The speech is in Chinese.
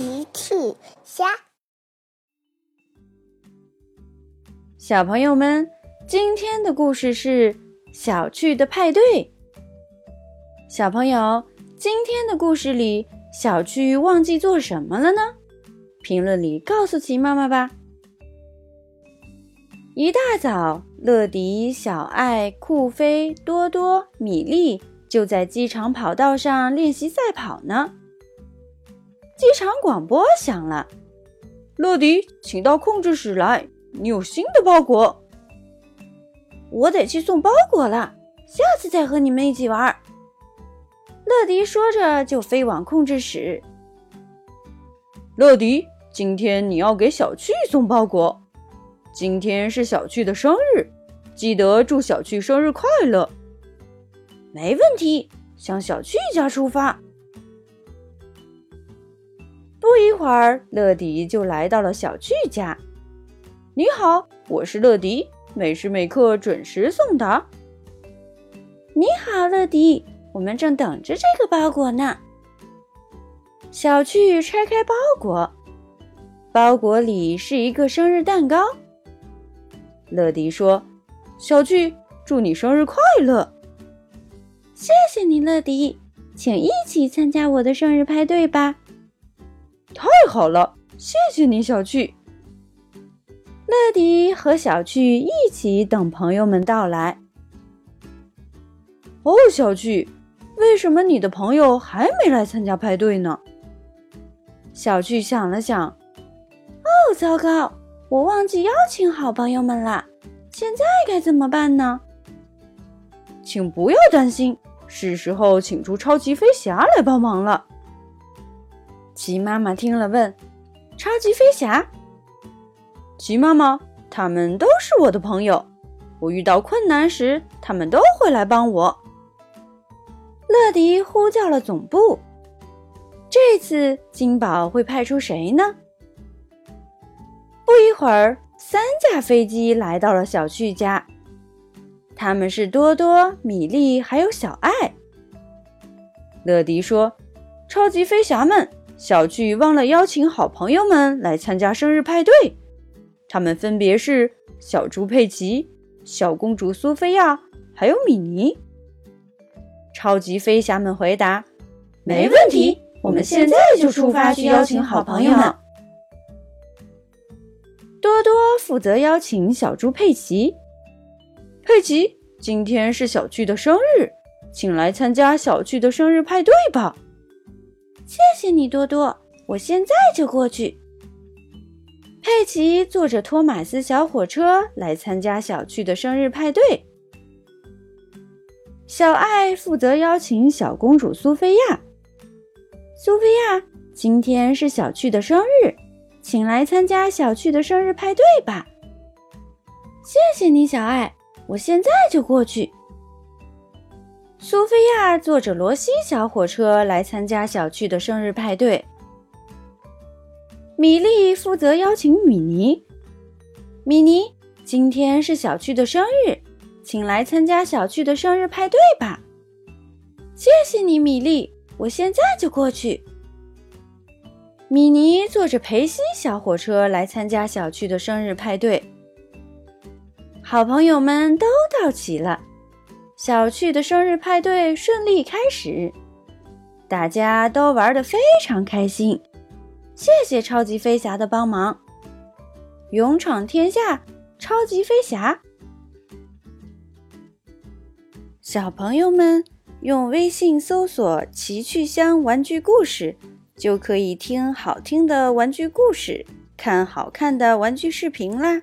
奇趣虾，小朋友们，今天的故事是小趣的派对。小朋友，今天的故事里，小趣忘记做什么了呢？评论里告诉奇妈妈吧。一大早，乐迪、小爱、酷飞、多多、米粒就在机场跑道上练习赛跑呢。机场广播响了：“乐迪，请到控制室来，你有新的包裹。”我得去送包裹了，下次再和你们一起玩。乐迪说着就飞往控制室。乐迪，今天你要给小趣送包裹。今天是小趣的生日，记得祝小趣生日快乐。没问题，向小趣家出发。不一会儿，乐迪就来到了小趣家。你好，我是乐迪，每时每刻准时送达。你好，乐迪，我们正等着这个包裹呢。小趣拆开包裹，包裹里是一个生日蛋糕。乐迪说：“小趣，祝你生日快乐！”谢谢你，乐迪，请一起参加我的生日派对吧。好了，谢谢你，小趣。乐迪和小趣一起等朋友们到来。哦，小趣，为什么你的朋友还没来参加派对呢？小趣想了想，哦，糟糕，我忘记邀请好朋友们了，现在该怎么办呢？请不要担心，是时候请出超级飞侠来帮忙了。鸡妈妈听了问：“超级飞侠？”鸡妈妈，他们都是我的朋友，我遇到困难时，他们都会来帮我。乐迪呼叫了总部，这次金宝会派出谁呢？不一会儿，三架飞机来到了小趣家，他们是多多、米粒还有小爱。乐迪说：“超级飞侠们。”小巨忘了邀请好朋友们来参加生日派对，他们分别是小猪佩奇、小公主苏菲亚，还有米妮。超级飞侠们回答：“没问题，我们现在就出发去邀请好朋友们。”多多负责邀请小猪佩奇。佩奇，今天是小巨的生日，请来参加小巨的生日派对吧。谢谢你，多多，我现在就过去。佩奇坐着托马斯小火车来参加小趣的生日派对。小爱负责邀请小公主苏菲亚。苏菲亚，今天是小趣的生日，请来参加小趣的生日派对吧。谢谢你，小爱，我现在就过去。苏菲亚坐着罗西小火车来参加小趣的生日派对。米莉负责邀请米妮。米妮，今天是小趣的生日，请来参加小趣的生日派对吧。谢谢你，米莉，我现在就过去。米妮坐着培西小火车来参加小趣的生日派对。好朋友们都到齐了。小趣的生日派对顺利开始，大家都玩得非常开心。谢谢超级飞侠的帮忙，勇闯天下，超级飞侠！小朋友们用微信搜索“奇趣箱玩具故事”，就可以听好听的玩具故事，看好看的玩具视频啦。